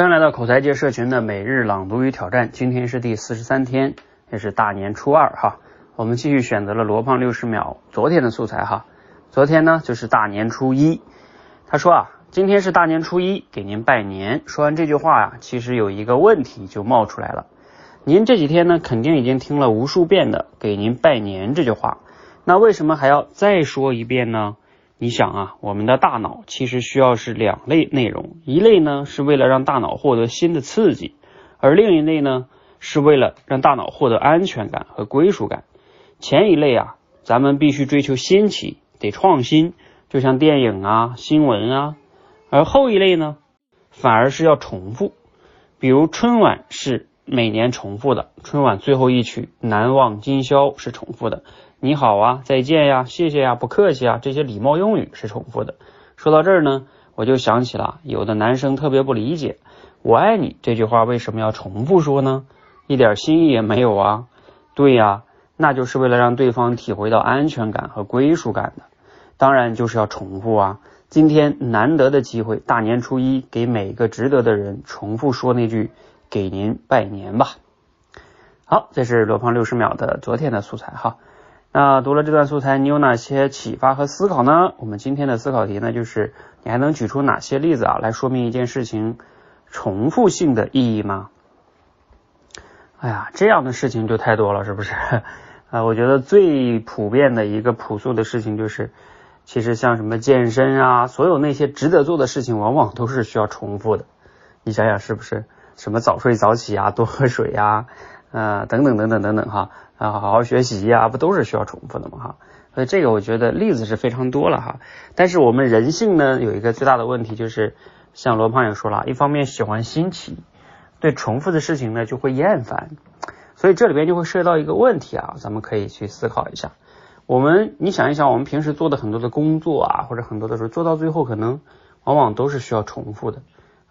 欢迎来到口才界社群的每日朗读与挑战，今天是第四十三天，也是大年初二哈。我们继续选择了罗胖六十秒昨天的素材哈。昨天呢就是大年初一，他说啊，今天是大年初一，给您拜年。说完这句话呀，其实有一个问题就冒出来了。您这几天呢肯定已经听了无数遍的给您拜年这句话，那为什么还要再说一遍呢？你想啊，我们的大脑其实需要是两类内容，一类呢是为了让大脑获得新的刺激，而另一类呢是为了让大脑获得安全感和归属感。前一类啊，咱们必须追求新奇，得创新，就像电影啊、新闻啊；而后一类呢，反而是要重复，比如春晚是每年重复的，春晚最后一曲《难忘今宵》是重复的。你好啊，再见呀，谢谢呀，不客气啊，这些礼貌用语是重复的。说到这儿呢，我就想起了有的男生特别不理解，我爱你这句话为什么要重复说呢？一点新意也没有啊。对呀，那就是为了让对方体会到安全感和归属感的。当然就是要重复啊。今天难得的机会，大年初一给每个值得的人重复说那句“给您拜年吧”。好，这是罗胖六十秒的昨天的素材哈。那读了这段素材，你有哪些启发和思考呢？我们今天的思考题呢，就是你还能举出哪些例子啊，来说明一件事情重复性的意义吗？哎呀，这样的事情就太多了，是不是？啊，我觉得最普遍的一个朴素的事情就是，其实像什么健身啊，所有那些值得做的事情，往往都是需要重复的。你想想是不是？什么早睡早起啊，多喝水呀啊。等等等等等等哈，啊，好好学习呀，不都是需要重复的吗？哈，所以这个我觉得例子是非常多了哈。但是我们人性呢，有一个最大的问题就是，像罗胖也说了，一方面喜欢新奇，对重复的事情呢就会厌烦，所以这里边就会涉及到一个问题啊，咱们可以去思考一下。我们你想一想，我们平时做的很多的工作啊，或者很多的时候做到最后，可能往往都是需要重复的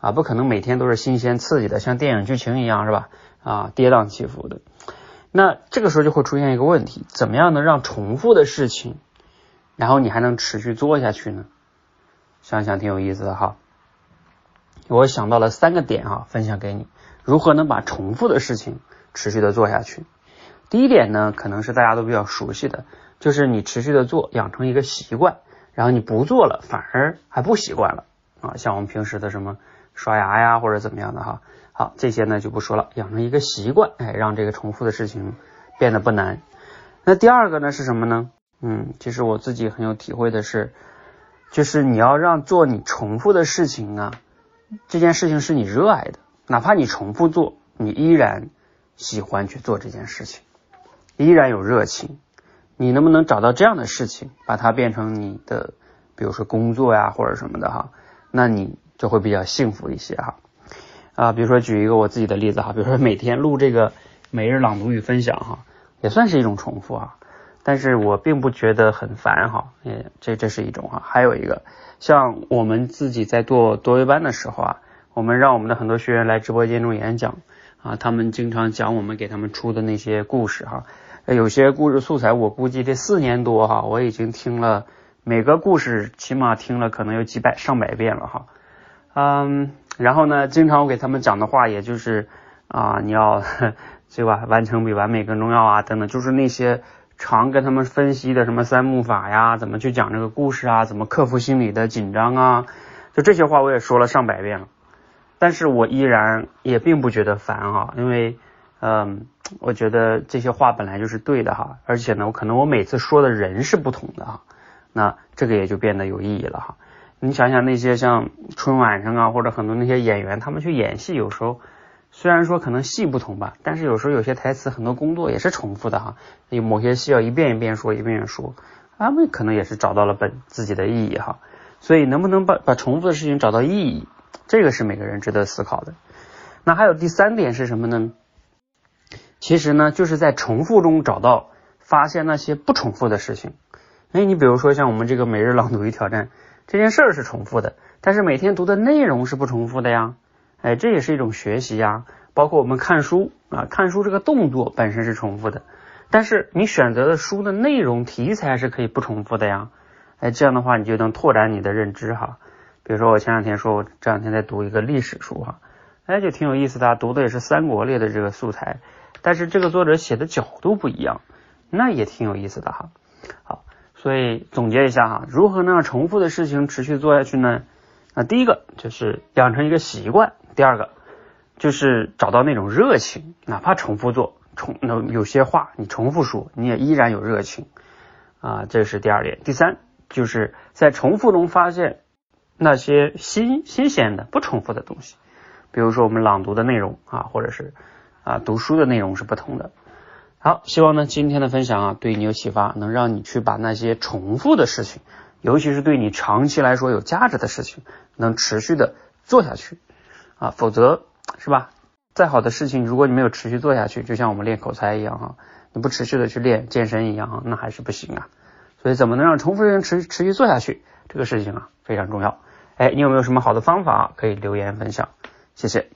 啊，不可能每天都是新鲜刺激的，像电影剧情一样，是吧？啊，跌宕起伏的，那这个时候就会出现一个问题：怎么样能让重复的事情，然后你还能持续做下去呢？想想挺有意思的哈。我想到了三个点哈，分享给你，如何能把重复的事情持续的做下去？第一点呢，可能是大家都比较熟悉的，就是你持续的做，养成一个习惯，然后你不做了，反而还不习惯了啊。像我们平时的什么刷牙呀，或者怎么样的哈。好，这些呢就不说了，养成一个习惯，哎，让这个重复的事情变得不难。那第二个呢是什么呢？嗯，其实我自己很有体会的是，就是你要让做你重复的事情啊，这件事情是你热爱的，哪怕你重复做，你依然喜欢去做这件事情，依然有热情。你能不能找到这样的事情，把它变成你的，比如说工作呀或者什么的哈，那你就会比较幸福一些哈。啊，比如说举一个我自己的例子哈，比如说每天录这个每日朗读与分享哈，也算是一种重复啊，但是我并不觉得很烦哈，也这这是一种哈，还有一个像我们自己在做多维班的时候啊，我们让我们的很多学员来直播间中演讲啊，他们经常讲我们给他们出的那些故事哈，有些故事素材我估计这四年多哈，我已经听了每个故事起码听了可能有几百上百遍了哈，嗯。然后呢，经常我给他们讲的话，也就是啊，你要对吧？完成比完美更重要啊，等等，就是那些常跟他们分析的什么三木法呀，怎么去讲这个故事啊，怎么克服心理的紧张啊，就这些话我也说了上百遍了，但是我依然也并不觉得烦哈，因为嗯，我觉得这些话本来就是对的哈，而且呢，我可能我每次说的人是不同的哈，那这个也就变得有意义了哈。你想想那些像春晚上啊，或者很多那些演员，他们去演戏，有时候虽然说可能戏不同吧，但是有时候有些台词很多工作也是重复的哈。有某些戏要一遍一遍说，一遍一遍说，他们可能也是找到了本自己的意义哈。所以能不能把把重复的事情找到意义，这个是每个人值得思考的。那还有第三点是什么呢？其实呢，就是在重复中找到发现那些不重复的事情。哎，你比如说像我们这个每日朗读与挑战。这件事儿是重复的，但是每天读的内容是不重复的呀，哎，这也是一种学习呀。包括我们看书啊，看书这个动作本身是重复的，但是你选择的书的内容题材是可以不重复的呀，哎，这样的话你就能拓展你的认知哈。比如说我前两天说，我这两天在读一个历史书哈，哎，就挺有意思的，读的也是三国类的这个素材，但是这个作者写的角度不一样，那也挺有意思的哈。所以总结一下哈，如何能让重复的事情持续做下去呢？那第一个就是养成一个习惯，第二个就是找到那种热情，哪怕重复做，重那有些话你重复说，你也依然有热情啊，这是第二点。第三，就是在重复中发现那些新新鲜的、不重复的东西。比如说我们朗读的内容啊，或者是啊读书的内容是不同的。好，希望呢今天的分享啊对你有启发，能让你去把那些重复的事情，尤其是对你长期来说有价值的事情，能持续的做下去啊。否则是吧？再好的事情，如果你没有持续做下去，就像我们练口才一样哈，你不持续的去练健身一样哈，那还是不行啊。所以怎么能让重复人持持续做下去，这个事情啊非常重要。哎，你有没有什么好的方法可以留言分享？谢谢。